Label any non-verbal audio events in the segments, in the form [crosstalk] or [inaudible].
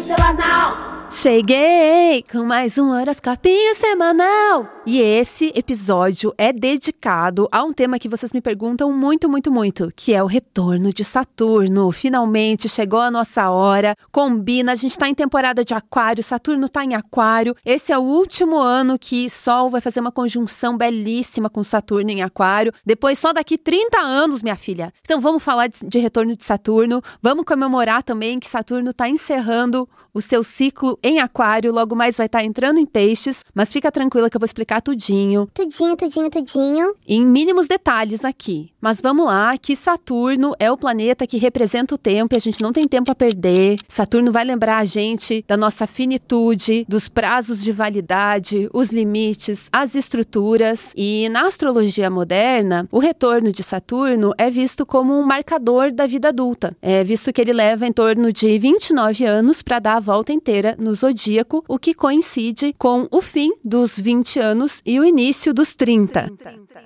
semanal. Cheguei com mais um horoscopinho semanal. E esse episódio é dedicado a um tema que vocês me perguntam muito, muito, muito, que é o retorno de Saturno. Finalmente chegou a nossa hora. Combina, a gente tá em temporada de aquário, Saturno tá em aquário. Esse é o último ano que Sol vai fazer uma conjunção belíssima com Saturno em aquário. Depois só daqui 30 anos, minha filha. Então vamos falar de, de retorno de Saturno. Vamos comemorar também que Saturno tá encerrando o seu ciclo em aquário, logo mais vai estar tá entrando em peixes, mas fica tranquila que eu vou explicar tudinho. Tudinho, tudinho, tudinho. Em mínimos detalhes aqui. Mas vamos lá, que Saturno é o planeta que representa o tempo e a gente não tem tempo a perder. Saturno vai lembrar a gente da nossa finitude, dos prazos de validade, os limites, as estruturas. E na astrologia moderna, o retorno de Saturno é visto como um marcador da vida adulta. É visto que ele leva em torno de 29 anos para dar volta inteira no zodíaco, o que coincide com o fim dos 20 anos e o início dos 30.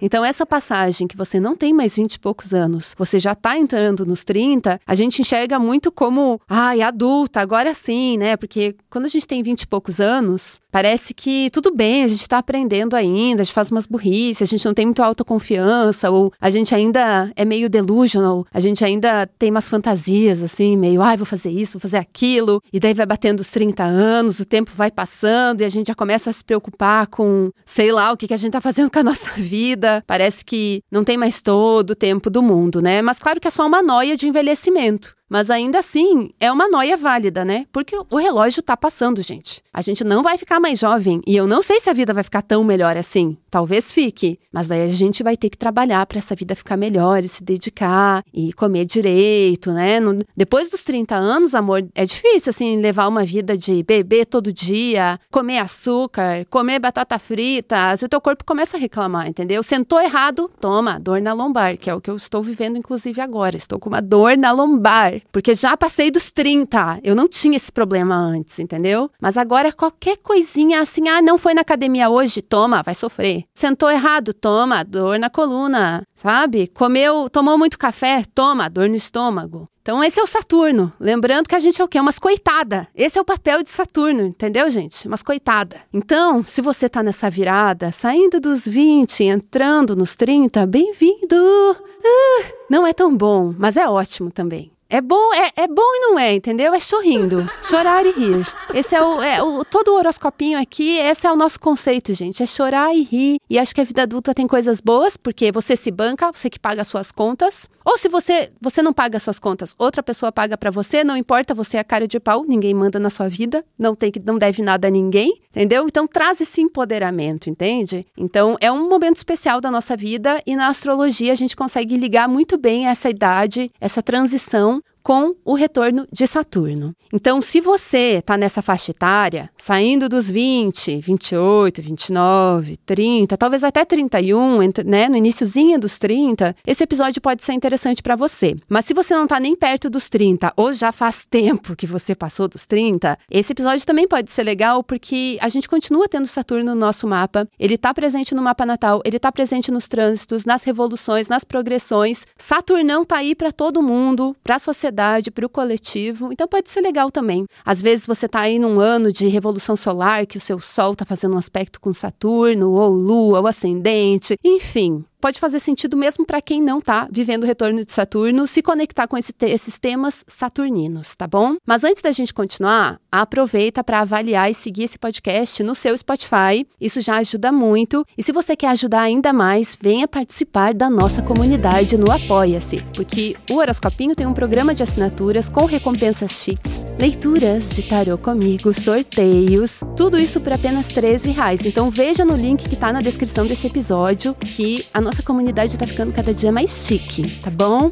Então, essa passagem que você não tem mais 20 e poucos anos, você já está entrando nos 30, a gente enxerga muito como, ai, adulta, agora sim, né? Porque quando a gente tem 20 e poucos anos, parece que tudo bem, a gente está aprendendo ainda, a gente faz umas burrices, a gente não tem muito autoconfiança, ou a gente ainda é meio delusional, a gente ainda tem umas fantasias, assim, meio, ai, vou fazer isso, vou fazer aquilo, e daí vai batendo os 30 anos, o tempo vai passando e a gente já começa a se preocupar com, sei lá, o que, que a gente tá fazendo com a nossa [laughs] vida. Parece que não tem mais todo o tempo do mundo, né? Mas claro que é só uma noia de envelhecimento. Mas ainda assim, é uma noia válida, né? Porque o relógio tá passando, gente. A gente não vai ficar mais jovem e eu não sei se a vida vai ficar tão melhor assim. Talvez fique, mas daí a gente vai ter que trabalhar para essa vida ficar melhor e se dedicar e comer direito, né? No, depois dos 30 anos, amor, é difícil assim levar uma vida de beber todo dia, comer açúcar, comer batata frita, o teu corpo começa a reclamar, entendeu? Sentou errado, toma, dor na lombar, que é o que eu estou vivendo inclusive agora. Estou com uma dor na lombar porque já passei dos 30. Eu não tinha esse problema antes, entendeu? Mas agora qualquer coisinha assim, ah, não foi na academia hoje, toma, vai sofrer. Sentou errado, toma, dor na coluna, sabe? Comeu, tomou muito café, toma, dor no estômago. Então, esse é o Saturno. Lembrando que a gente é o quê? Umas coitada. Esse é o papel de Saturno, entendeu, gente? Umas coitada. Então, se você tá nessa virada, saindo dos 20, entrando nos 30, bem-vindo! Uh, não é tão bom, mas é ótimo também. É bom, é, é bom e não é, entendeu? É sorrindo. Chorar e rir. Esse é o, é o. Todo o horoscopinho aqui, esse é o nosso conceito, gente. É chorar e rir. E acho que a vida adulta tem coisas boas, porque você se banca, você que paga as suas contas. Ou se você, você não paga as suas contas, outra pessoa paga para você, não importa, você é a cara de pau, ninguém manda na sua vida, não tem que não deve nada a ninguém, entendeu? Então traz esse empoderamento, entende? Então é um momento especial da nossa vida e na astrologia a gente consegue ligar muito bem essa idade, essa transição com o retorno de Saturno. Então, se você está nessa faixa etária, saindo dos 20, 28, 29, 30, talvez até 31, né, no iníciozinho dos 30, esse episódio pode ser interessante para você. Mas se você não está nem perto dos 30 ou já faz tempo que você passou dos 30, esse episódio também pode ser legal porque a gente continua tendo Saturno no nosso mapa. Ele está presente no mapa natal, ele está presente nos trânsitos, nas revoluções, nas progressões. Saturnão está aí para todo mundo, para a sociedade sociedade, para o coletivo. Então pode ser legal também. Às vezes você está aí num ano de revolução solar, que o seu Sol está fazendo um aspecto com Saturno, ou Lua, ou ascendente, enfim pode fazer sentido mesmo para quem não está vivendo o retorno de Saturno se conectar com esse te esses temas saturninos, tá bom? Mas antes da gente continuar, aproveita para avaliar e seguir esse podcast no seu Spotify. Isso já ajuda muito. E se você quer ajudar ainda mais, venha participar da nossa comunidade no Apoia-se, porque o Horoscopinho tem um programa de assinaturas com recompensas chiques, leituras de tarô comigo, sorteios, tudo isso por apenas 13 reais. Então veja no link que está na descrição desse episódio que a nossa comunidade está ficando cada dia mais chique, tá bom?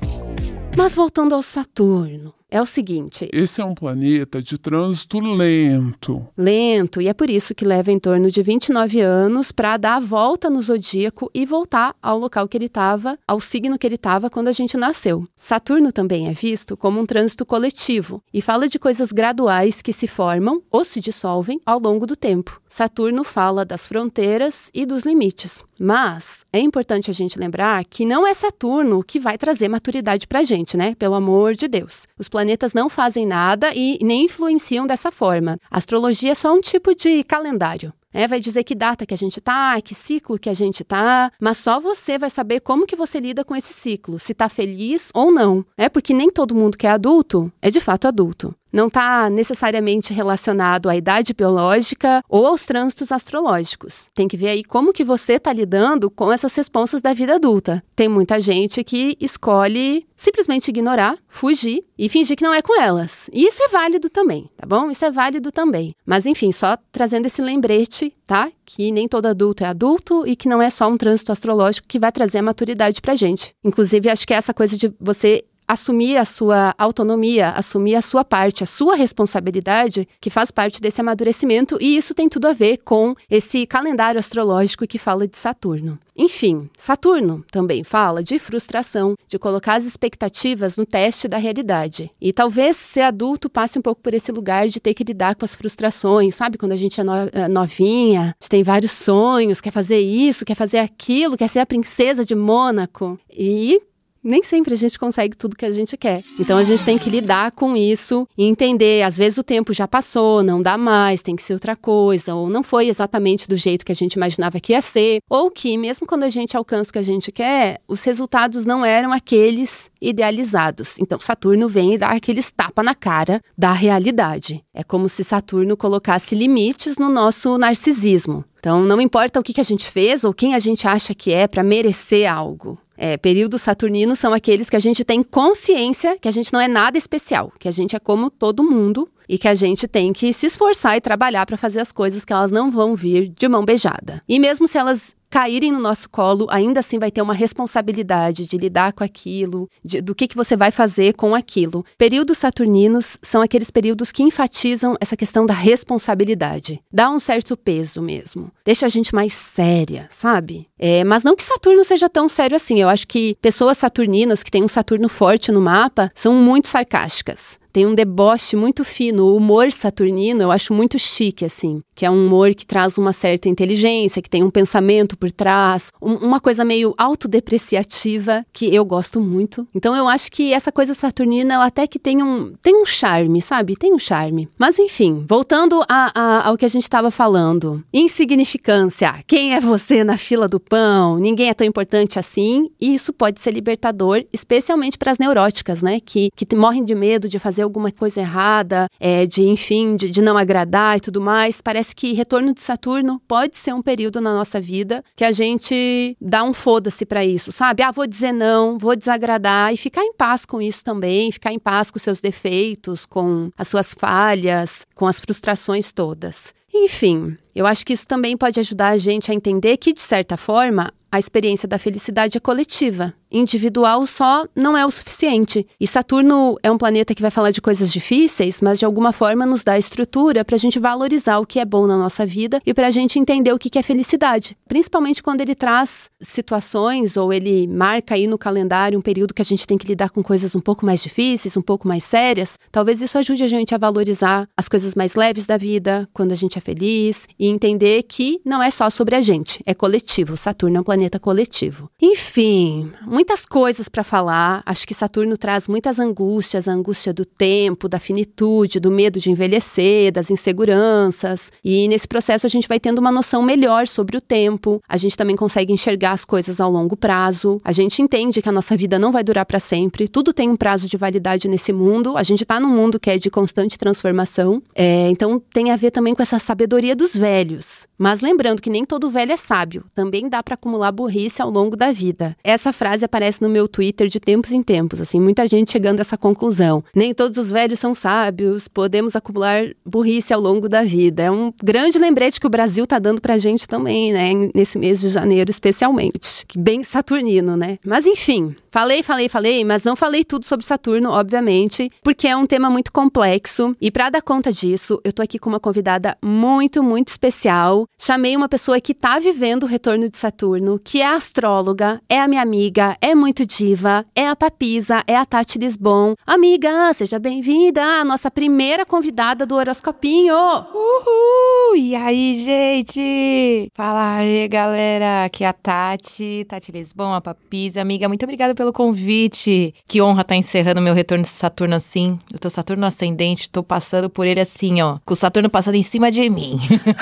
Mas voltando ao Saturno é o seguinte: esse é um planeta de trânsito lento. Lento, e é por isso que leva em torno de 29 anos para dar a volta no zodíaco e voltar ao local que ele estava, ao signo que ele estava quando a gente nasceu. Saturno também é visto como um trânsito coletivo e fala de coisas graduais que se formam ou se dissolvem ao longo do tempo. Saturno fala das fronteiras e dos limites. Mas é importante a gente lembrar que não é Saturno que vai trazer maturidade para a gente, né? Pelo amor de Deus. Os planetas não fazem nada e nem influenciam dessa forma. A astrologia é só um tipo de calendário. É, vai dizer que data que a gente tá, que ciclo que a gente tá, mas só você vai saber como que você lida com esse ciclo, se tá feliz ou não. É porque nem todo mundo que é adulto é de fato adulto não está necessariamente relacionado à idade biológica ou aos trânsitos astrológicos. Tem que ver aí como que você está lidando com essas responsas da vida adulta. Tem muita gente que escolhe simplesmente ignorar, fugir e fingir que não é com elas. E isso é válido também, tá bom? Isso é válido também. Mas enfim, só trazendo esse lembrete, tá? Que nem todo adulto é adulto e que não é só um trânsito astrológico que vai trazer a maturidade pra gente. Inclusive, acho que essa coisa de você assumir a sua autonomia, assumir a sua parte, a sua responsabilidade, que faz parte desse amadurecimento, e isso tem tudo a ver com esse calendário astrológico que fala de Saturno. Enfim, Saturno também fala de frustração, de colocar as expectativas no teste da realidade. E talvez ser adulto passe um pouco por esse lugar de ter que lidar com as frustrações, sabe? Quando a gente é, é novinha, a gente tem vários sonhos, quer fazer isso, quer fazer aquilo, quer ser a princesa de Mônaco. E nem sempre a gente consegue tudo que a gente quer. Então a gente tem que lidar com isso e entender, às vezes o tempo já passou, não dá mais, tem que ser outra coisa, ou não foi exatamente do jeito que a gente imaginava que ia ser, ou que mesmo quando a gente alcança o que a gente quer, os resultados não eram aqueles idealizados. Então Saturno vem e dá aqueles tapa na cara da realidade. É como se Saturno colocasse limites no nosso narcisismo. Então, não importa o que, a gente fez ou quem a gente acha que é para merecer algo. É, períodos saturninos são aqueles que a gente tem consciência que a gente não é nada especial, que a gente é como todo mundo e que a gente tem que se esforçar e trabalhar para fazer as coisas que elas não vão vir de mão beijada. E mesmo se elas caírem no nosso colo, ainda assim vai ter uma responsabilidade de lidar com aquilo, de, do que, que você vai fazer com aquilo. Períodos saturninos são aqueles períodos que enfatizam essa questão da responsabilidade. Dá um certo peso mesmo. Deixa a gente mais séria, sabe? É, mas não que Saturno seja tão sério assim. Eu acho que pessoas saturninas que têm um Saturno forte no mapa são muito sarcásticas tem um deboche muito fino. O humor saturnino eu acho muito chique, assim. Que é um humor que traz uma certa inteligência, que tem um pensamento por trás, um, uma coisa meio autodepreciativa, que eu gosto muito. Então eu acho que essa coisa saturnina, ela até que tem um, tem um charme, sabe? Tem um charme. Mas enfim, voltando a, a, ao que a gente estava falando. Insignificância. Quem é você na fila do pão? Ninguém é tão importante assim. E isso pode ser libertador, especialmente para as neuróticas, né? Que, que morrem de medo de fazer alguma coisa errada, é, de, enfim, de, de não agradar e tudo mais. Parece que retorno de Saturno pode ser um período na nossa vida que a gente dá um foda-se para isso, sabe? Ah, vou dizer não, vou desagradar e ficar em paz com isso também, ficar em paz com seus defeitos, com as suas falhas, com as frustrações todas. Enfim, eu acho que isso também pode ajudar a gente a entender que, de certa forma, a experiência da felicidade é coletiva individual só não é o suficiente. E Saturno é um planeta que vai falar de coisas difíceis, mas de alguma forma nos dá estrutura para a gente valorizar o que é bom na nossa vida e para a gente entender o que é felicidade. Principalmente quando ele traz situações ou ele marca aí no calendário um período que a gente tem que lidar com coisas um pouco mais difíceis, um pouco mais sérias. Talvez isso ajude a gente a valorizar as coisas mais leves da vida, quando a gente é feliz e entender que não é só sobre a gente, é coletivo. Saturno é um planeta coletivo. Enfim, muitas coisas para falar. Acho que Saturno traz muitas angústias, a angústia do tempo, da finitude, do medo de envelhecer, das inseguranças. E nesse processo a gente vai tendo uma noção melhor sobre o tempo. A gente também consegue enxergar as coisas ao longo prazo. A gente entende que a nossa vida não vai durar para sempre. Tudo tem um prazo de validade nesse mundo. A gente está num mundo que é de constante transformação. É, então tem a ver também com essa sabedoria dos velhos. Mas lembrando que nem todo velho é sábio. Também dá para acumular burrice ao longo da vida. Essa frase aparece no meu Twitter de tempos em tempos, assim, muita gente chegando a essa conclusão. Nem todos os velhos são sábios, podemos acumular burrice ao longo da vida. É um grande lembrete que o Brasil está dando pra gente também, né, nesse mês de janeiro especialmente. Que bem saturnino, né? Mas enfim, falei, falei, falei, mas não falei tudo sobre Saturno, obviamente, porque é um tema muito complexo e para dar conta disso, eu tô aqui com uma convidada muito, muito especial. Chamei uma pessoa que tá vivendo o retorno de Saturno, que é astróloga, é a minha amiga, é muito diva, é a Papisa, é a Tati Lisbon. Amiga, seja bem-vinda à nossa primeira convidada do Horoscopinho. Uhul! E aí, gente? Fala aí, galera. Aqui é a Tati, Tati Lisbon, a Papisa. Amiga, muito obrigada pelo pelo convite. Que honra estar tá encerrando meu retorno de Saturno assim. Eu tô Saturno ascendente, tô passando por ele assim, ó. Com o Saturno passando em cima de mim.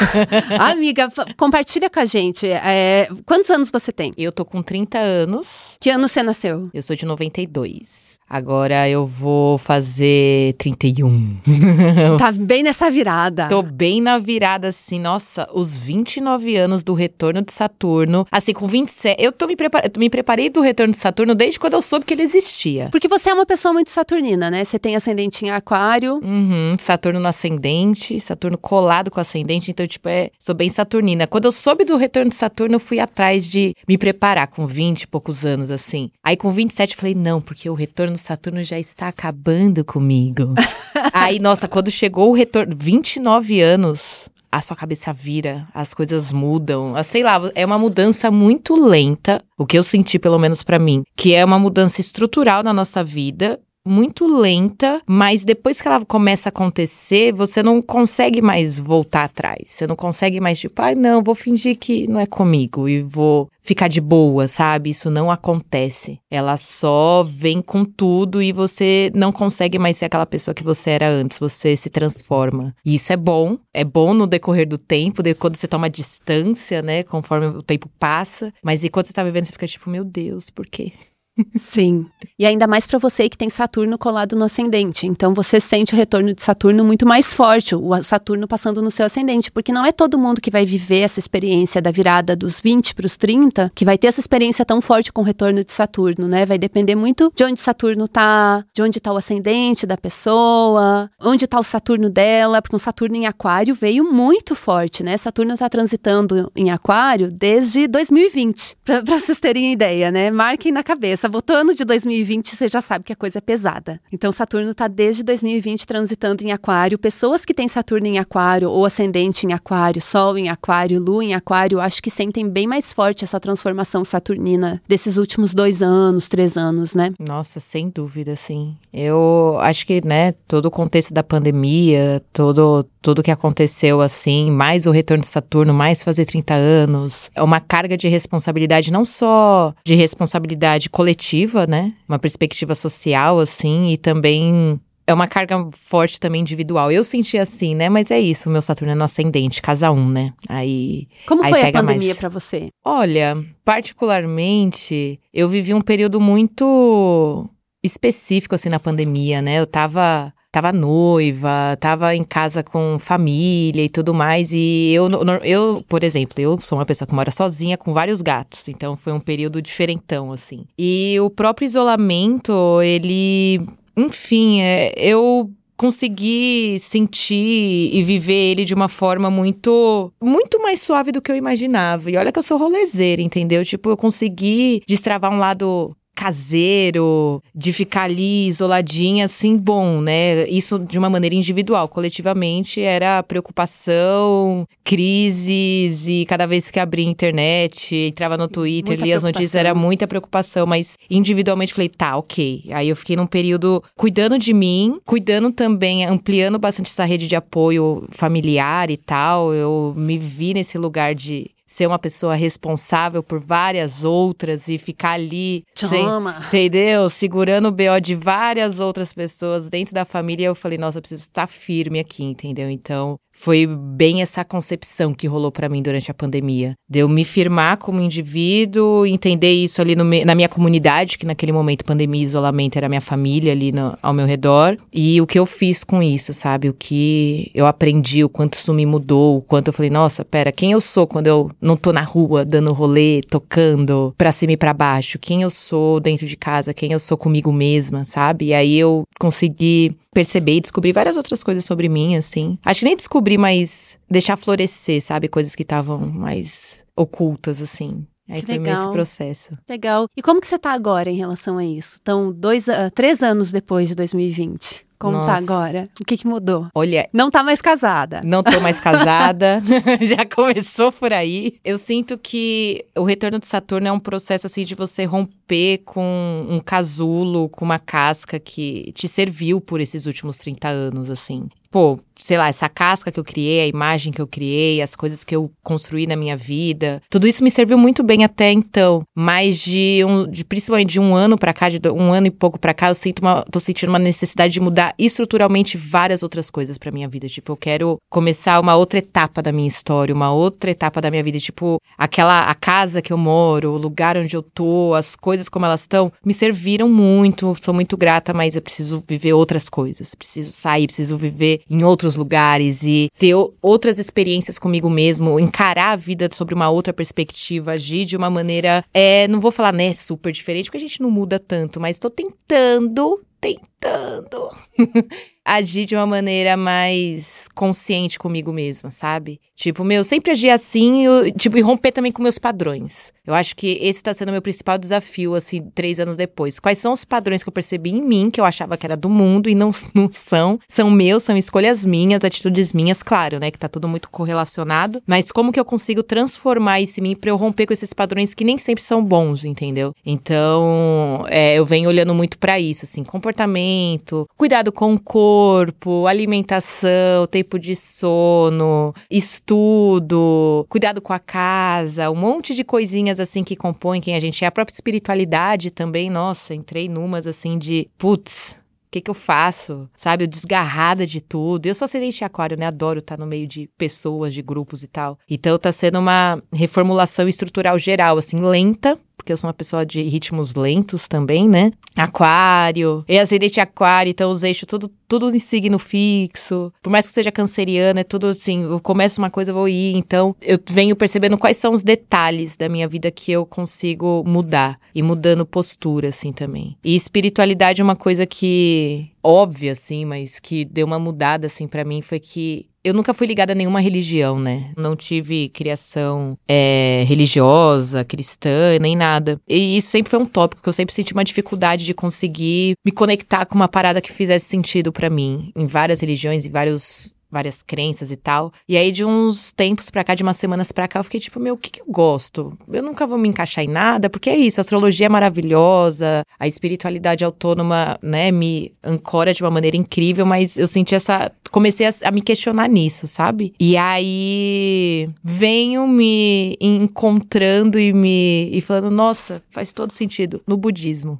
[laughs] Amiga, compartilha com a gente. É, quantos anos você tem? Eu tô com 30 anos. Que ano você nasceu? Eu sou de 92. Agora eu vou fazer 31. [laughs] tá bem nessa virada. Tô bem na virada, assim. Nossa, os 29 anos do retorno de Saturno. Assim, com 27. Eu tô me, prepar... me preparei do retorno de Saturno desde quando eu soube que ele existia. Porque você é uma pessoa muito saturnina, né? Você tem ascendente em aquário. Uhum, Saturno no ascendente, Saturno colado com ascendente. Então, tipo, é, sou bem saturnina. Quando eu soube do retorno de Saturno, eu fui atrás de me preparar com 20 e poucos anos, assim. Aí com 27 eu falei, não, porque o retorno Saturno já está acabando comigo. [laughs] Aí, nossa, quando chegou o retorno, 29 anos, a sua cabeça vira, as coisas mudam. Sei lá, é uma mudança muito lenta, o que eu senti, pelo menos para mim, que é uma mudança estrutural na nossa vida muito lenta, mas depois que ela começa a acontecer, você não consegue mais voltar atrás. Você não consegue mais, tipo, ai, ah, não, vou fingir que não é comigo e vou ficar de boa, sabe? Isso não acontece. Ela só vem com tudo e você não consegue mais ser aquela pessoa que você era antes. Você se transforma. E isso é bom. É bom no decorrer do tempo, de quando você toma distância, né? Conforme o tempo passa. Mas e quando você tá vivendo, você fica tipo, meu Deus, por quê? Sim. E ainda mais para você que tem Saturno colado no ascendente. Então você sente o retorno de Saturno muito mais forte, o Saturno passando no seu ascendente, porque não é todo mundo que vai viver essa experiência da virada dos 20 para os 30 que vai ter essa experiência tão forte com o retorno de Saturno, né? Vai depender muito de onde Saturno tá, de onde tá o ascendente da pessoa, onde tá o Saturno dela, porque o Saturno em Aquário veio muito forte, né? Saturno tá transitando em Aquário desde 2020. Para vocês terem ideia, né? Marquem na cabeça cabeça, botou ano de 2020, você já sabe que a coisa é pesada. Então, Saturno está desde 2020 transitando em Aquário. Pessoas que têm Saturno em Aquário, ou ascendente em Aquário, Sol em Aquário, Lua em Aquário, acho que sentem bem mais forte essa transformação saturnina desses últimos dois anos, três anos, né? Nossa, sem dúvida, sim. Eu acho que, né, todo o contexto da pandemia, todo tudo que aconteceu assim, mais o retorno de Saturno, mais fazer 30 anos, é uma carga de responsabilidade não só de responsabilidade coletiva, né? Uma perspectiva social assim e também é uma carga forte também individual. Eu senti assim, né? Mas é isso, meu Saturno é no ascendente, casa 1, um, né? Aí. Como aí foi a pandemia mais... para você? Olha, particularmente, eu vivi um período muito específico assim na pandemia, né? Eu tava tava noiva, tava em casa com família e tudo mais. E eu, eu, por exemplo, eu sou uma pessoa que mora sozinha com vários gatos. Então foi um período diferentão, assim. E o próprio isolamento, ele. Enfim, é, eu consegui sentir e viver ele de uma forma muito muito mais suave do que eu imaginava. E olha que eu sou rolezeira, entendeu? Tipo, eu consegui destravar um lado caseiro, de ficar ali isoladinha, assim, bom, né? Isso de uma maneira individual. Coletivamente era preocupação, crises e cada vez que abria a internet, entrava Sim, no Twitter, lia as notícias, era muita preocupação, mas individualmente falei, tá, ok. Aí eu fiquei num período cuidando de mim, cuidando também, ampliando bastante essa rede de apoio familiar e tal. Eu me vi nesse lugar de ser uma pessoa responsável por várias outras e ficar ali, sem, entendeu? Segurando o BO de várias outras pessoas dentro da família, eu falei, nossa, eu preciso estar firme aqui, entendeu? Então, foi bem essa concepção que rolou para mim durante a pandemia. De eu me firmar como indivíduo, entender isso ali no, na minha comunidade, que naquele momento pandemia e isolamento era minha família ali no, ao meu redor. E o que eu fiz com isso, sabe? O que eu aprendi, o quanto isso me mudou, o quanto eu falei, nossa, pera, quem eu sou quando eu não tô na rua dando rolê, tocando pra cima e pra baixo? Quem eu sou dentro de casa? Quem eu sou comigo mesma, sabe? E aí eu consegui perceber e descobrir várias outras coisas sobre mim, assim. Acho que nem descobrir, mas deixar florescer, sabe? Coisas que estavam mais ocultas, assim. Aí que foi legal. esse processo. Legal. E como que você tá agora em relação a isso? Então, dois, uh, três anos depois de 2020. Como tá Nossa. tá agora? O que, que mudou? Olha. Não tá mais casada. Não tô mais casada. [laughs] [laughs] Já começou por aí. Eu sinto que o retorno de Saturno é um processo assim de você romper com um casulo, com uma casca que te serviu por esses últimos 30 anos, assim. pô, sei lá, essa casca que eu criei, a imagem que eu criei, as coisas que eu construí na minha vida, tudo isso me serviu muito bem até então. Mas de um, de, principalmente de um ano para cá, de um ano e pouco para cá, eu sinto uma, tô sentindo uma necessidade de mudar estruturalmente várias outras coisas para minha vida. Tipo, eu quero começar uma outra etapa da minha história, uma outra etapa da minha vida, tipo, aquela a casa que eu moro, o lugar onde eu tô, as coisas como elas estão, me serviram muito, sou muito grata, mas eu preciso viver outras coisas, preciso sair, preciso viver em outros outros lugares e ter outras experiências comigo mesmo, encarar a vida sobre uma outra perspectiva, agir de uma maneira, é, não vou falar, né, super diferente, porque a gente não muda tanto, mas tô tentando, tentando [laughs] agir de uma maneira mais consciente comigo mesma, sabe? Tipo, meu, sempre agir assim, eu, tipo, e romper também com meus padrões. Eu acho que esse tá sendo o meu principal desafio, assim, três anos depois. Quais são os padrões que eu percebi em mim, que eu achava que era do mundo e não, [laughs] não são? São meus, são escolhas minhas, atitudes minhas, claro, né? Que tá tudo muito correlacionado. Mas como que eu consigo transformar isso em mim pra eu romper com esses padrões que nem sempre são bons, entendeu? Então, é, eu venho olhando muito para isso, assim, comportamento, cuidado com o corpo, alimentação, tempo de sono, estudo, cuidado com a casa, um monte de coisinhas assim que compõem quem a gente é. A própria espiritualidade também, nossa, entrei numas assim de, putz, o que, que eu faço? Sabe, eu desgarrada de tudo. Eu sou ascendente aquário, né? Adoro estar no meio de pessoas, de grupos e tal. Então tá sendo uma reformulação estrutural geral, assim, lenta, porque eu sou uma pessoa de ritmos lentos também, né? Aquário, e acidente aquário, então os eixos tudo, tudo em signo fixo. Por mais que seja canceriana, é tudo assim, eu começo uma coisa, eu vou ir. Então, eu venho percebendo quais são os detalhes da minha vida que eu consigo mudar. E mudando postura, assim, também. E espiritualidade é uma coisa que óbvia, assim, mas que deu uma mudada, assim, para mim, foi que eu nunca fui ligada a nenhuma religião, né? Não tive criação é, religiosa, cristã, nem nada. E isso sempre foi um tópico que eu sempre senti uma dificuldade de conseguir me conectar com uma parada que fizesse sentido para mim. Em várias religiões, em vários várias crenças e tal. E aí, de uns tempos pra cá, de umas semanas pra cá, eu fiquei tipo, meu, o que, que eu gosto? Eu nunca vou me encaixar em nada, porque é isso, a astrologia é maravilhosa, a espiritualidade autônoma, né, me ancora de uma maneira incrível, mas eu senti essa. Comecei a, a me questionar nisso, sabe? E aí venho me encontrando e me. e falando, nossa, faz todo sentido no budismo.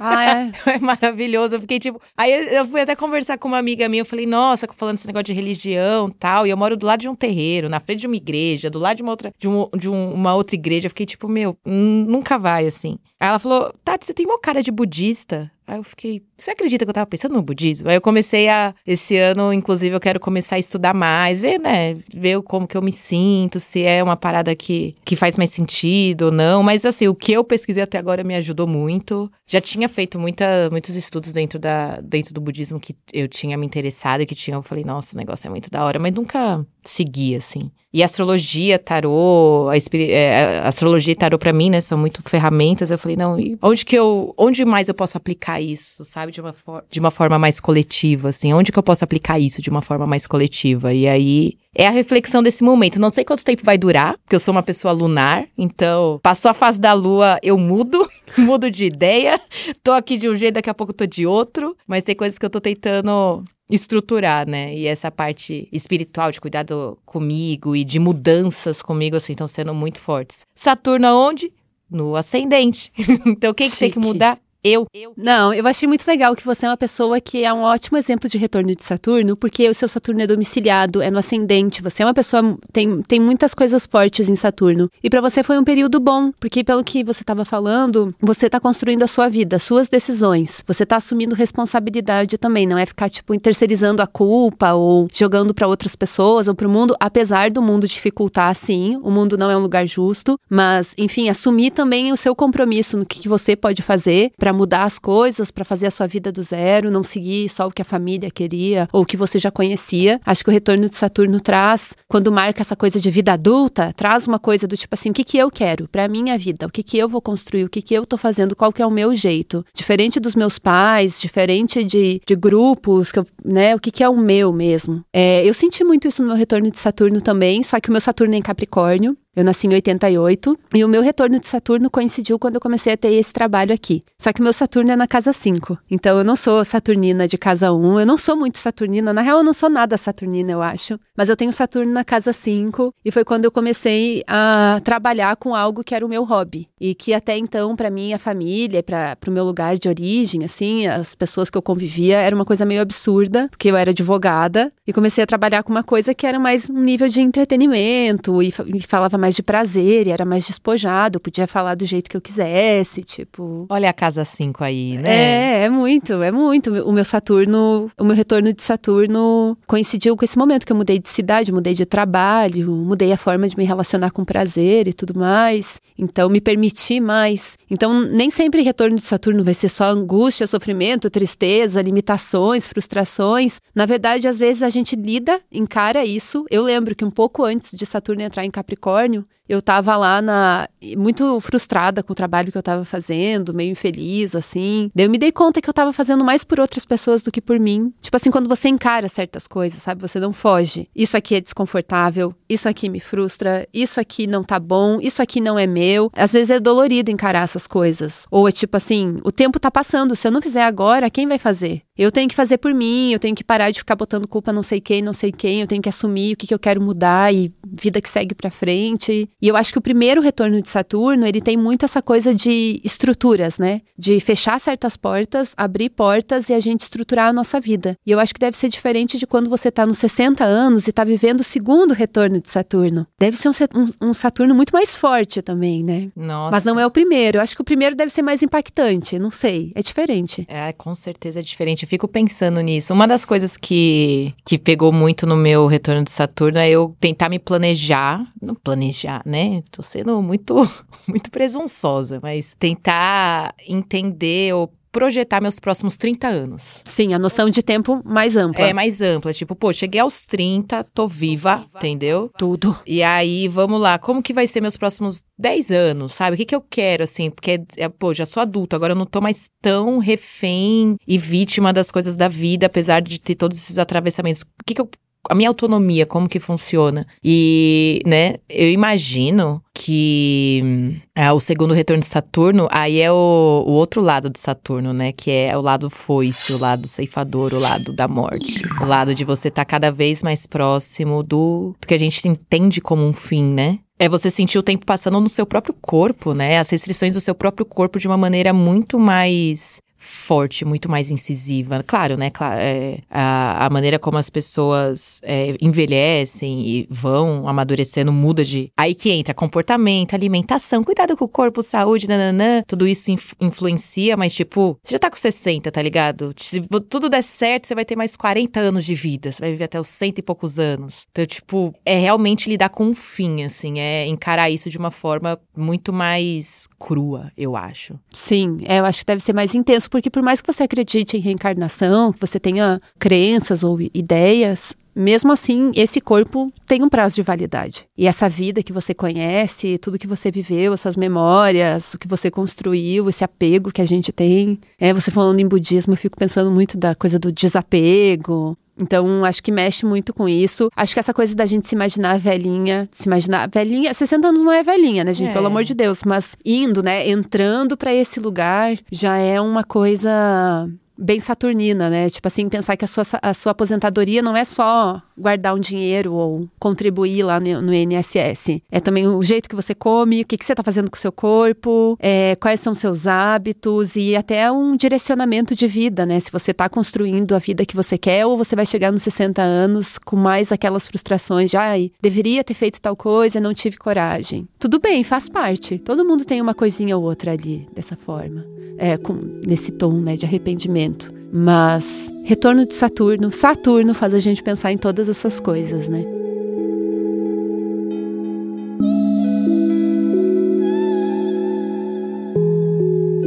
Ah, [laughs] é? é maravilhoso. Eu fiquei tipo. Aí eu fui até conversar com uma amiga minha. Eu falei, nossa, falando esse negócio de religião tal. E eu moro do lado de um terreiro, na frente de uma igreja, do lado de uma outra, de, um, de um, uma outra igreja. Eu fiquei tipo, meu, nunca vai assim. Aí ela falou, Tati, você tem uma cara de budista. Aí eu fiquei, você acredita que eu tava pensando no budismo? Aí eu comecei a, esse ano, inclusive, eu quero começar a estudar mais, ver, né, ver como que eu me sinto, se é uma parada que, que faz mais sentido ou não. Mas, assim, o que eu pesquisei até agora me ajudou muito. Já tinha feito muita, muitos estudos dentro, da, dentro do budismo que eu tinha me interessado e que tinha, eu falei, nossa, o negócio é muito da hora, mas nunca segui, assim. E astrologia, tarô, a, é, a astrologia e tarô para mim, né, são muito ferramentas. Eu falei, não, onde que eu, onde mais eu posso aplicar isso, sabe, de uma, de uma forma mais coletiva, assim, onde que eu posso aplicar isso de uma forma mais coletiva? E aí é a reflexão desse momento. Não sei quanto tempo vai durar, porque eu sou uma pessoa lunar, então passou a fase da lua, eu mudo, [laughs] mudo de ideia. Tô aqui de um jeito, daqui a pouco tô de outro, mas tem coisas que eu tô tentando estruturar, né? E essa parte espiritual de cuidado comigo e de mudanças comigo, assim, estão sendo muito fortes. Saturno aonde? No ascendente. [laughs] então, quem que tem que mudar? Eu. Não, eu achei muito legal que você é uma pessoa que é um ótimo exemplo de retorno de Saturno, porque o seu Saturno é domiciliado, é no ascendente. Você é uma pessoa tem tem muitas coisas fortes em Saturno. E para você foi um período bom, porque pelo que você estava falando, você está construindo a sua vida, as suas decisões. Você está assumindo responsabilidade também, não é ficar tipo terceirizando a culpa ou jogando para outras pessoas ou para o mundo, apesar do mundo dificultar sim, o mundo não é um lugar justo, mas enfim, assumir também o seu compromisso no que, que você pode fazer para para mudar as coisas, para fazer a sua vida do zero, não seguir só o que a família queria ou o que você já conhecia. Acho que o retorno de Saturno traz, quando marca essa coisa de vida adulta, traz uma coisa do tipo assim, o que que eu quero para minha vida? O que que eu vou construir? O que que eu tô fazendo? Qual que é o meu jeito? Diferente dos meus pais, diferente de, de grupos, que eu, né? O que que é o meu mesmo? É, eu senti muito isso no meu retorno de Saturno também, só que o meu Saturno é em Capricórnio. Eu nasci em 88 e o meu retorno de Saturno coincidiu quando eu comecei a ter esse trabalho aqui. Só que o meu Saturno é na casa 5. Então eu não sou Saturnina de casa 1, eu não sou muito Saturnina, na real eu não sou nada Saturnina, eu acho. Mas eu tenho Saturno na casa 5 e foi quando eu comecei a trabalhar com algo que era o meu hobby e que até então para minha família, para o meu lugar de origem, assim, as pessoas que eu convivia, era uma coisa meio absurda, porque eu era advogada e comecei a trabalhar com uma coisa que era mais um nível de entretenimento e, e falava mais de prazer e era mais despojado, podia falar do jeito que eu quisesse, tipo. Olha a casa 5 aí, né? É, é muito, é muito. O meu Saturno, o meu retorno de Saturno coincidiu com esse momento que eu mudei de cidade, mudei de trabalho, mudei a forma de me relacionar com prazer e tudo mais. Então me permiti mais. Então nem sempre retorno de Saturno vai ser só angústia, sofrimento, tristeza, limitações, frustrações. Na verdade, às vezes a gente lida, encara isso. Eu lembro que um pouco antes de Saturno entrar em Capricórnio, accompagnent eu tava lá na muito frustrada com o trabalho que eu tava fazendo, meio infeliz assim. Daí eu me dei conta que eu tava fazendo mais por outras pessoas do que por mim. Tipo assim, quando você encara certas coisas, sabe? Você não foge. Isso aqui é desconfortável, isso aqui me frustra, isso aqui não tá bom, isso aqui não é meu. Às vezes é dolorido encarar essas coisas. Ou é tipo assim, o tempo tá passando, se eu não fizer agora, quem vai fazer? Eu tenho que fazer por mim, eu tenho que parar de ficar botando culpa não sei quem, não sei quem, eu tenho que assumir o que, que eu quero mudar e vida que segue para frente. E eu acho que o primeiro retorno de Saturno, ele tem muito essa coisa de estruturas, né? De fechar certas portas, abrir portas e a gente estruturar a nossa vida. E eu acho que deve ser diferente de quando você tá nos 60 anos e tá vivendo o segundo retorno de Saturno. Deve ser um, um, um Saturno muito mais forte também, né? Nossa. Mas não é o primeiro. Eu acho que o primeiro deve ser mais impactante. Não sei. É diferente. É, com certeza é diferente. Eu fico pensando nisso. Uma das coisas que, que pegou muito no meu retorno de Saturno é eu tentar me planejar. Não planejar, né? tô sendo muito, [laughs] muito presunçosa, mas tentar entender ou projetar meus próximos 30 anos. Sim, a noção de tempo mais ampla. É, mais ampla. Tipo, pô, cheguei aos 30, tô viva, entendeu? Tudo. E aí, vamos lá, como que vai ser meus próximos 10 anos, sabe? O que que eu quero, assim? Porque, é, pô, já sou adulta, agora eu não tô mais tão refém e vítima das coisas da vida, apesar de ter todos esses atravessamentos. O que que eu a minha autonomia, como que funciona. E, né, eu imagino que é, o segundo retorno de Saturno, aí é o, o outro lado de Saturno, né? Que é o lado foice, o lado ceifador, o lado da morte. O lado de você estar tá cada vez mais próximo do, do que a gente entende como um fim, né? É você sentir o tempo passando no seu próprio corpo, né? As restrições do seu próprio corpo de uma maneira muito mais forte, muito mais incisiva. Claro, né? É, a, maneira como as pessoas é, envelhecem e vão amadurecendo muda de. Aí que entra comportamento, alimentação, cuidado com o corpo, saúde, nananã. Tudo isso inf influencia, mas tipo, você já tá com 60, tá ligado? Se tudo der certo, você vai ter mais 40 anos de vida. Você vai viver até os cento e poucos anos. Então, tipo, é realmente lidar com um fim, assim. É encarar isso de uma forma muito mais crua, eu acho. Sim, é, eu acho que deve ser mais intenso porque por mais que você acredite em reencarnação, que você tenha crenças ou ideias, mesmo assim, esse corpo tem um prazo de validade. E essa vida que você conhece, tudo que você viveu, as suas memórias, o que você construiu, esse apego que a gente tem. É, você falando em budismo, eu fico pensando muito da coisa do desapego, então, acho que mexe muito com isso. Acho que essa coisa da gente se imaginar velhinha, se imaginar velhinha, 60 anos não é velhinha, né, gente? É. Pelo amor de Deus, mas indo, né, entrando para esse lugar já é uma coisa bem saturnina, né? Tipo assim, pensar que a sua, a sua aposentadoria não é só guardar um dinheiro ou contribuir lá no, no INSS. É também o jeito que você come, o que, que você está fazendo com o seu corpo, é, quais são seus hábitos e até um direcionamento de vida, né? Se você está construindo a vida que você quer ou você vai chegar nos 60 anos com mais aquelas frustrações de, ai, deveria ter feito tal coisa, não tive coragem. Tudo bem, faz parte. Todo mundo tem uma coisinha ou outra ali, dessa forma. É, com, nesse tom, né, de arrependimento. Mas retorno de Saturno, Saturno faz a gente pensar em todas essas coisas, né?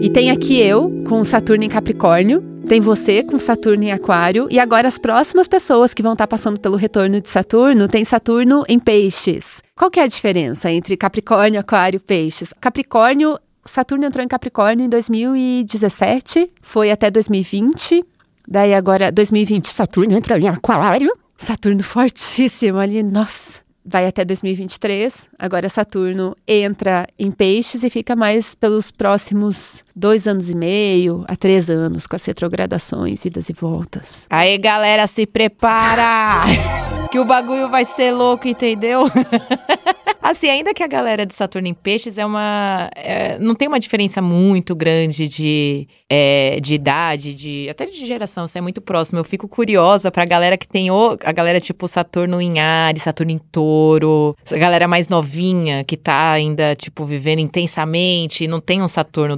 E tem aqui eu com Saturno em Capricórnio, tem você com Saturno em Aquário e agora as próximas pessoas que vão estar passando pelo retorno de Saturno tem Saturno em Peixes. Qual que é a diferença entre Capricórnio, Aquário, Peixes? Capricórnio Saturno entrou em Capricórnio em 2017, foi até 2020. Daí agora, 2020, Saturno entrou em Aquário. Saturno fortíssimo ali, nossa. vai até 2023. Agora Saturno entra em Peixes e fica mais pelos próximos dois anos e meio a três anos com as retrogradações, idas e voltas. Aí, galera, se prepara! [laughs] que o bagulho vai ser louco, entendeu? [laughs] Assim, ainda que a galera de Saturno em Peixes é uma. É, não tem uma diferença muito grande de, é, de idade, de até de geração, isso é muito próximo. Eu fico curiosa pra galera que tem o, a galera tipo Saturno em Ares, Saturno em Touro, a galera mais novinha que tá ainda, tipo, vivendo intensamente, não tem um Saturno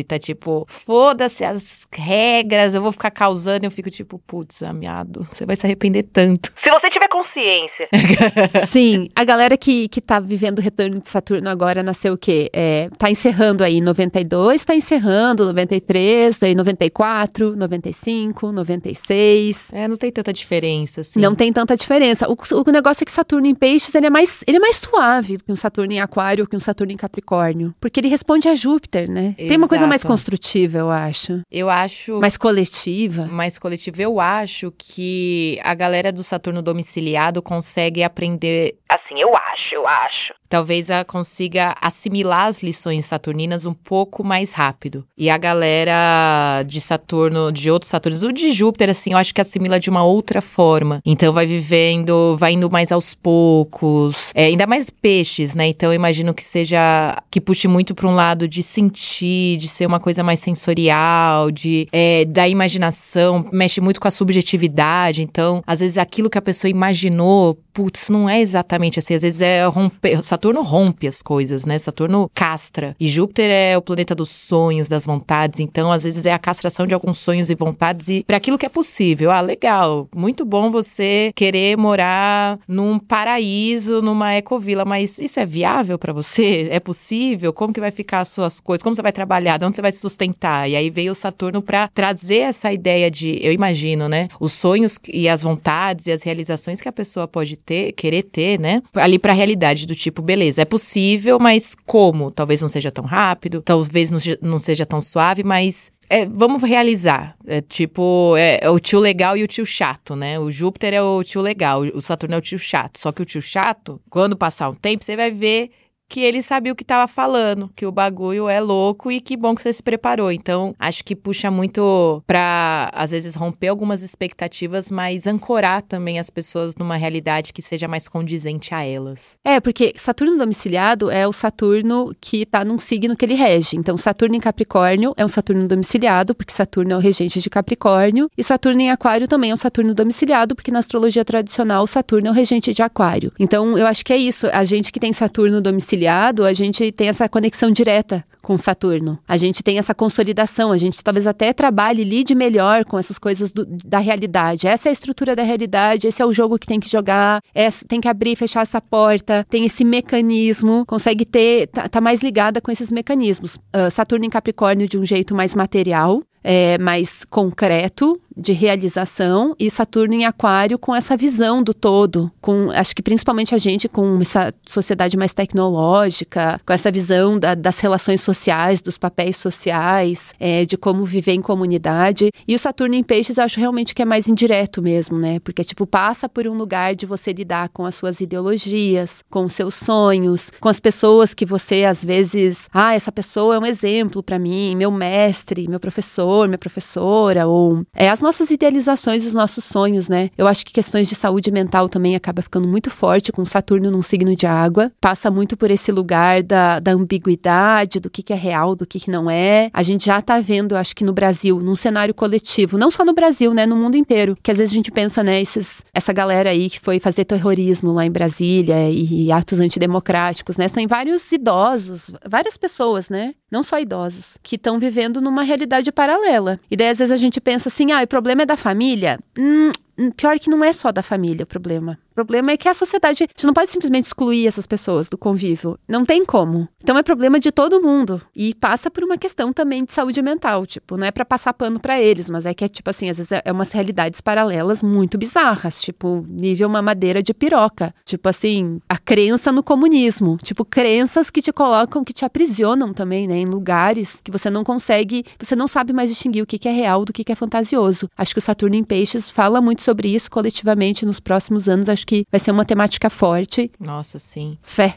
e tá tipo, foda-se as regras, eu vou ficar causando. Eu fico tipo, putz, amiado, você vai se arrepender tanto. Se você tiver consciência. [laughs] Sim, a galera que, que tá vivendo o retorno de Saturno agora nasceu o quê? É, tá encerrando aí 92, tá encerrando 93, daí 94, 95, 96. É, não tem tanta diferença, assim. Não tem tanta diferença. O, o negócio é que Saturno em Peixes ele é, mais, ele é mais suave que um Saturno em Aquário que um Saturno em Capricórnio. Porque ele responde a Júpiter, né? Tem uma coisa mais construtiva, eu acho. Eu acho. Mais coletiva. mais coletivo. Eu acho que a galera do Saturno domiciliado consegue aprender. Assim, eu acho, eu acho. Talvez ela consiga assimilar as lições saturninas um pouco mais rápido. E a galera de Saturno, de outros Saturnos, o de Júpiter, assim, eu acho que assimila de uma outra forma. Então vai vivendo, vai indo mais aos poucos. É, ainda mais peixes, né? Então eu imagino que seja. que puxe muito para um lado de sentir, de ser uma coisa mais sensorial, de é, da imaginação, mexe muito com a subjetividade. Então, às vezes aquilo que a pessoa imaginou, putz, não é exatamente assim. Às vezes é romper. Saturno rompe as coisas, né? Saturno castra. E Júpiter é o planeta dos sonhos, das vontades. Então, às vezes é a castração de alguns sonhos e vontades e para aquilo que é possível. Ah, legal. Muito bom você querer morar num paraíso, numa ecovila, mas isso é viável para você? É possível? Como que vai ficar as suas coisas? Como você vai trabalhar? De onde você vai se sustentar? E aí veio o Saturno para trazer essa ideia de, eu imagino, né? Os sonhos e as vontades e as realizações que a pessoa pode ter, querer ter, né? Ali para a realidade do tipo, beleza, é possível, mas como? Talvez não seja tão rápido, talvez não, se- não seja tão suave, mas é, vamos realizar. É tipo, é, é o tio legal e o tio chato, né? O Júpiter é o tio legal, o Saturno é o tio chato. Só que o tio chato, quando passar um tempo, você vai ver que ele sabia o que estava falando, que o bagulho é louco e que bom que você se preparou. Então, acho que puxa muito pra, às vezes, romper algumas expectativas, mas ancorar também as pessoas numa realidade que seja mais condizente a elas. É, porque Saturno domiciliado é o Saturno que tá num signo que ele rege. Então, Saturno em Capricórnio é um Saturno domiciliado, porque Saturno é o regente de Capricórnio. E Saturno em Aquário também é um Saturno domiciliado, porque na astrologia tradicional, Saturno é o regente de Aquário. Então, eu acho que é isso. A gente que tem Saturno domiciliado, a gente tem essa conexão direta com Saturno. A gente tem essa consolidação, a gente talvez até trabalhe, lide melhor com essas coisas do- da realidade. Essa é a estrutura da realidade, esse é o jogo que tem que jogar, essa, tem que abrir e fechar essa porta, tem esse mecanismo, consegue ter, tá, tá mais ligada com esses mecanismos. Ah, Saturno em Capricórnio de um jeito mais material, é, mais concreto, de realização, e Saturno em Aquário com essa visão do todo, com acho que principalmente a gente com essa sociedade mais tecnológica, com essa visão da- das relações sociais, dos papéis sociais, é, de como viver em comunidade. E o Saturno em Peixes eu acho realmente que é mais indireto mesmo, né? Porque tipo passa por um lugar de você lidar com as suas ideologias, com os seus sonhos, com as pessoas que você às vezes, ah, essa pessoa é um exemplo para mim, meu mestre, meu professor, minha professora, ou é as nossas idealizações, os nossos sonhos, né? Eu acho que questões de saúde mental também acaba ficando muito forte com Saturno num signo de água. Passa muito por esse lugar da, da ambiguidade, do que, que é real, do que, que não é. A gente já tá vendo, acho que no Brasil, num cenário coletivo, não só no Brasil, né? No mundo inteiro. Que às vezes a gente pensa, né? Esses, essa galera aí que foi fazer terrorismo lá em Brasília e atos antidemocráticos, né? Tem vários idosos, várias pessoas, né? Não só idosos, que estão vivendo numa realidade paralela. E daí, às vezes, a gente pensa assim: ah, o problema é da família? Hum, pior que não é só da família o problema. O problema é que a sociedade. A gente não pode simplesmente excluir essas pessoas do convívio. Não tem como. Então é problema de todo mundo. E passa por uma questão também de saúde mental. Tipo, não é pra passar pano pra eles, mas é que é tipo assim, às vezes é é umas realidades paralelas muito bizarras. Tipo, nível mamadeira de piroca. Tipo assim, a crença no comunismo. Tipo, crenças que te colocam, que te aprisionam também, né? Em lugares que você não consegue. Você não sabe mais distinguir o que que é real do que que é fantasioso. Acho que o Saturno em Peixes fala muito sobre sobre isso coletivamente nos próximos anos. Acho que vai ser uma temática forte. Nossa, sim. Fé.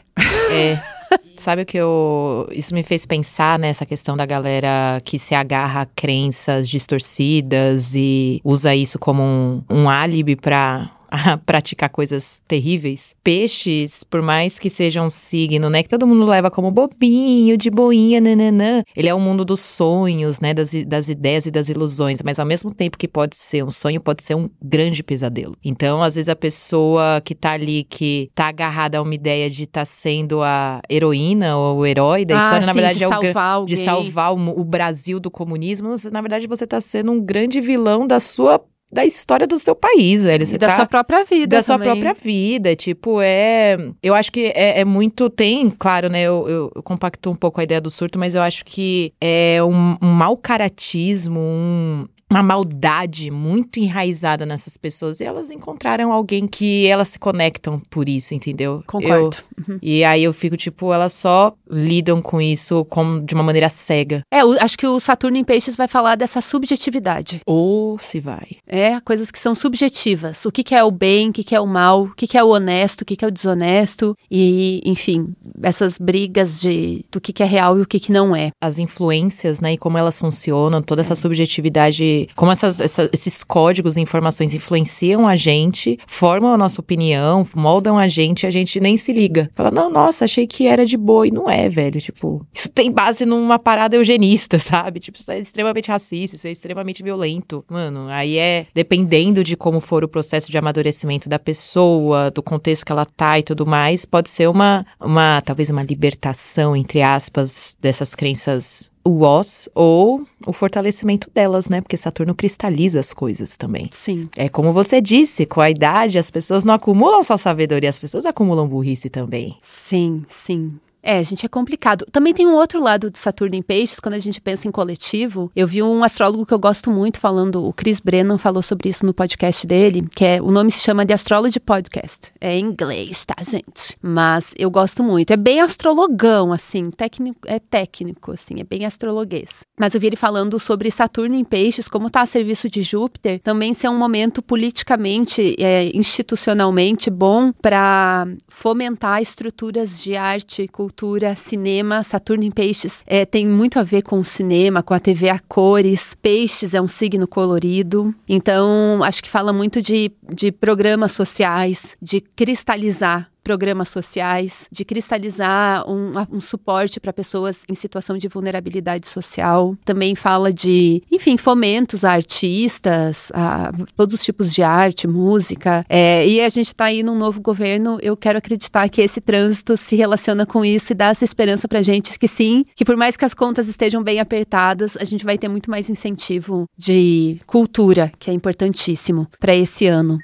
É. [laughs] Sabe o que eu. Isso me fez pensar nessa questão da galera que se agarra a crenças distorcidas e usa isso como um, um álibi pra a praticar coisas terríveis. Peixes, por mais que seja um signo, né, que todo mundo leva como bobinho, de boinha, nananã, ele é o mundo dos sonhos, né, das, das ideias e das ilusões, mas ao mesmo tempo que pode ser um sonho, pode ser um grande pesadelo. Então, às vezes a pessoa que tá ali, que tá agarrada a uma ideia de estar tá sendo a heroína ou o herói da Ah, história, na sim, verdade de é o salvar alguém. de salvar o, o Brasil do comunismo, na verdade você tá sendo um grande vilão da sua da história do seu país, velho. Você E da tá sua própria vida da sua também. própria vida. Tipo, é. Eu acho que é, é muito. Tem, claro, né? Eu, eu, eu compacto um pouco a ideia do surto, mas eu acho que é um, um mau caratismo, um- Uma maldade muito enraizada nessas pessoas e elas encontraram alguém que elas se conectam por isso, entendeu? Concordo. Eu- e aí eu fico, tipo, elas só lidam com isso como de uma maneira cega. É, acho que o Saturno em Peixes vai falar dessa subjetividade. Ou se vai. É, coisas que são subjetivas. O que, que é o bem, o que, que é o mal, o que, que é o honesto, o que, que é o desonesto. E, enfim, essas brigas de do que, que é real e o que, que não é. as influências, né, e como elas funcionam, toda essa subjetividade, como essas, essa- esses códigos e informações influenciam a gente, formam a nossa opinião, moldam a gente, a gente nem se liga. Fala, não, nossa, achei que era de boa, e não é, velho, tipo, isso tem base numa parada eugenista, [laughs] sabe? Tipo, isso é extremamente racista, isso é extremamente violento. Mano, aí é, dependendo de como for o processo de amadurecimento da pessoa, do contexto que ela tá e tudo mais, pode ser uma, uma talvez uma libertação, entre aspas, dessas crenças UOS ou o fortalecimento delas, né? Porque Saturno cristaliza as coisas também. Sim. É como você disse, com a idade as pessoas não acumulam só sabedoria, as pessoas acumulam burrice também. Sim, sim. É, gente, é complicado. Também tem um outro lado de Saturno em Peixes, quando a gente pensa em coletivo. Eu vi um astrólogo que eu gosto muito falando, o Chris Brennan falou sobre isso no podcast dele, que é o nome se chama The Astrology Podcast. É em inglês, tá, gente? Mas eu gosto muito. É bem astrologão, assim, técnico, é técnico, assim, é bem astrologuês. Mas eu vi ele falando sobre Saturno em Peixes, como tá a serviço de Júpiter, também ser um momento politicamente, é, institucionalmente bom para fomentar estruturas de arte, cultura, cinema. Saturno em Peixes é, tem muito a ver com o cinema, com a TV a cores. Peixes é um signo colorido. Então, acho que fala muito de, de programas sociais, de cristalizar programas sociais, de cristalizar um, um suporte para pessoas em situação de vulnerabilidade social. Também fala de, enfim, fomentos a artistas, a todos os tipos de arte, música. É, e a gente está aí num novo governo. Eu quero acreditar que esse trânsito se relaciona com isso e dá essa esperança para gente que sim, que por mais que as contas estejam bem apertadas, a gente vai ter muito mais incentivo de cultura, que é importantíssimo para esse ano.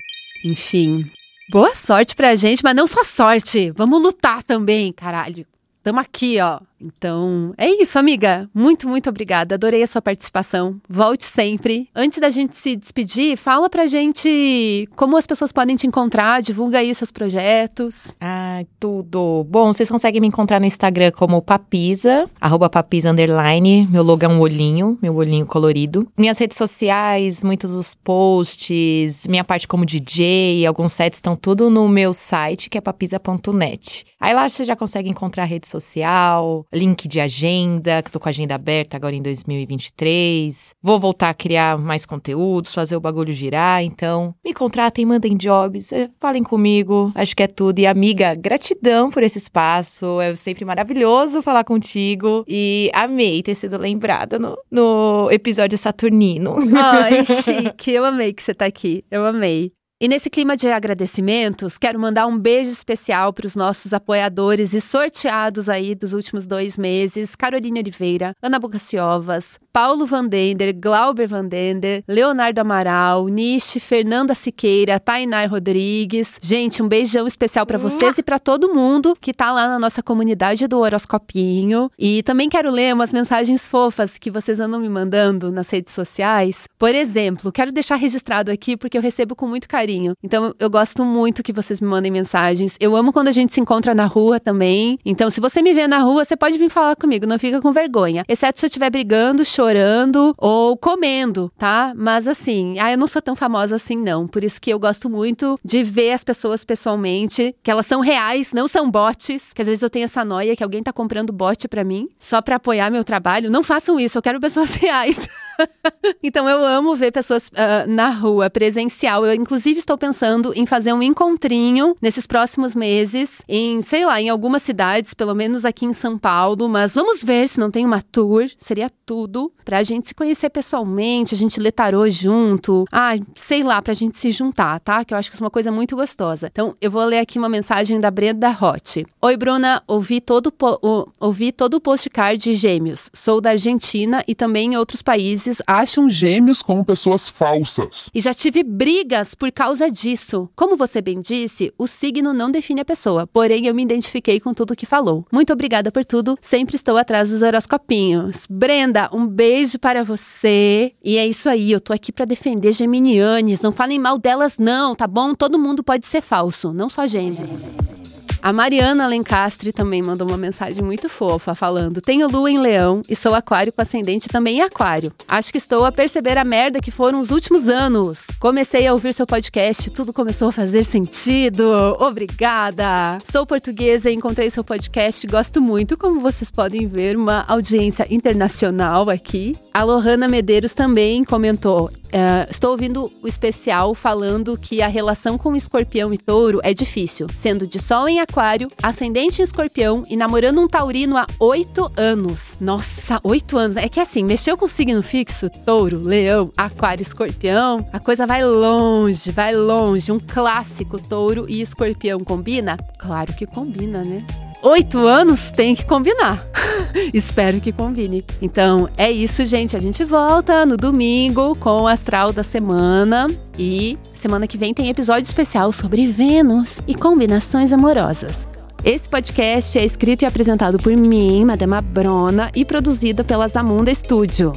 Enfim, Boa sorte pra gente, mas não só sorte. Vamos lutar também, caralho. Tamo aqui, ó. Então, é isso, amiga. Muito, muito obrigada. Adorei a sua participação. Volte sempre. Antes da gente se despedir, fala pra gente como as pessoas podem te encontrar, divulga aí seus projetos. Ai, tudo. Bom, vocês conseguem me encontrar no Instagram como Papisa, arroba Papisa underline. Meu logo é um olhinho, meu olhinho colorido. Minhas redes sociais, muitos dos posts, minha parte como DJ, alguns sets estão tudo no meu site, que é papisa.net. Aí lá você já consegue encontrar rede social, link de agenda, que tô com a agenda aberta agora em 2023. Vou voltar a criar mais conteúdos, fazer o bagulho girar, então me contratem, mandem jobs, eh, falem comigo, acho que é tudo. E amiga, gratidão por esse espaço, é sempre maravilhoso falar contigo e amei ter sido lembrada no, no episódio Saturnino. Ai, [laughs] chique. Eu amei que você tá aqui. Eu amei. E nesse clima de agradecimentos, quero mandar um beijo especial para os nossos apoiadores e sorteados aí dos últimos dois meses: Carolina Oliveira, Ana Bocaciovas, Paulo Vandender, Glauber Vandender, Leonardo Amaral, Nishi, Fernanda Siqueira, Tainar Rodrigues. Gente, um beijão especial para vocês e para todo mundo que tá lá na nossa comunidade do Horoscopinho. E também quero ler umas mensagens fofas que vocês andam me mandando nas redes sociais. Por exemplo, quero deixar registrado aqui porque eu recebo com muito carinho carinho. Então eu gosto muito que vocês me mandem mensagens. Eu amo quando a gente se encontra na rua também. Então se você me vê na rua, você pode vir falar comigo, não fica com vergonha. Exceto se eu estiver brigando, chorando ou comendo, tá? Mas assim, ah, eu não sou tão famosa assim não. Por isso que eu gosto muito de ver as pessoas pessoalmente, que elas são reais, não são bots. Que às vezes eu tenho essa noia que alguém tá comprando bot para mim só para apoiar meu trabalho. Não façam isso, eu quero pessoas [laughs] reais. [laughs] então eu amo ver pessoas uh, na rua, presencial. Eu, inclusive, estou pensando em fazer um encontrinho nesses próximos meses, em, sei lá, em algumas cidades, pelo menos aqui em São Paulo. Mas vamos ver se não tem uma tour. Seria tudo pra gente se conhecer pessoalmente, a gente ler tarô junto. Ah, sei lá, pra gente se juntar, tá? Que eu acho que isso é uma coisa muito gostosa. Então, eu vou ler aqui uma mensagem da Brenda Roth. Oi, Bruna, ouvi todo, o, ouvi todo o postcard de Gêmeos. Sou da Argentina e também em outros países acham gêmeos como pessoas falsas. E já tive brigas por causa disso. Como você bem disse, o signo não define a pessoa, porém eu me identifiquei com tudo que falou. Muito obrigada por tudo, sempre estou atrás dos horoscopinhos. Brenda, um beijo para você. E é isso aí, eu tô aqui para defender geminianes. Não falem mal delas não, tá bom? Todo mundo pode ser falso, não só gêmeos. A Mariana Lencastre também mandou uma mensagem muito fofa, falando: Tenho lua em leão e sou aquário com ascendente também em aquário. Acho que estou a perceber a merda que foram os últimos anos. Comecei a ouvir seu podcast, tudo começou a fazer sentido. Obrigada! Sou portuguesa e encontrei seu podcast, gosto muito, como vocês podem ver, uma audiência internacional aqui. A Lohana Medeiros também comentou: Uh, estou ouvindo o especial falando que a relação com escorpião e touro é difícil, sendo de sol em aquário, ascendente em escorpião e namorando um taurino há oito anos. Nossa, oito anos. É que assim, mexeu com signo fixo, touro, leão, aquário, escorpião, a coisa vai longe, vai longe. Um clássico touro e escorpião combina? Claro que combina, né? Oito anos tem que combinar. [laughs] Espero que combine. Então é isso, gente. A gente volta no domingo com o astral da semana. E semana que vem tem episódio especial sobre Vênus e combinações amorosas. Esse podcast é escrito e apresentado por mim, Madama Brona, e produzido pela Zamunda Studio.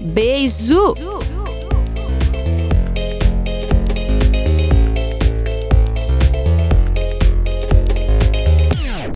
Beijo!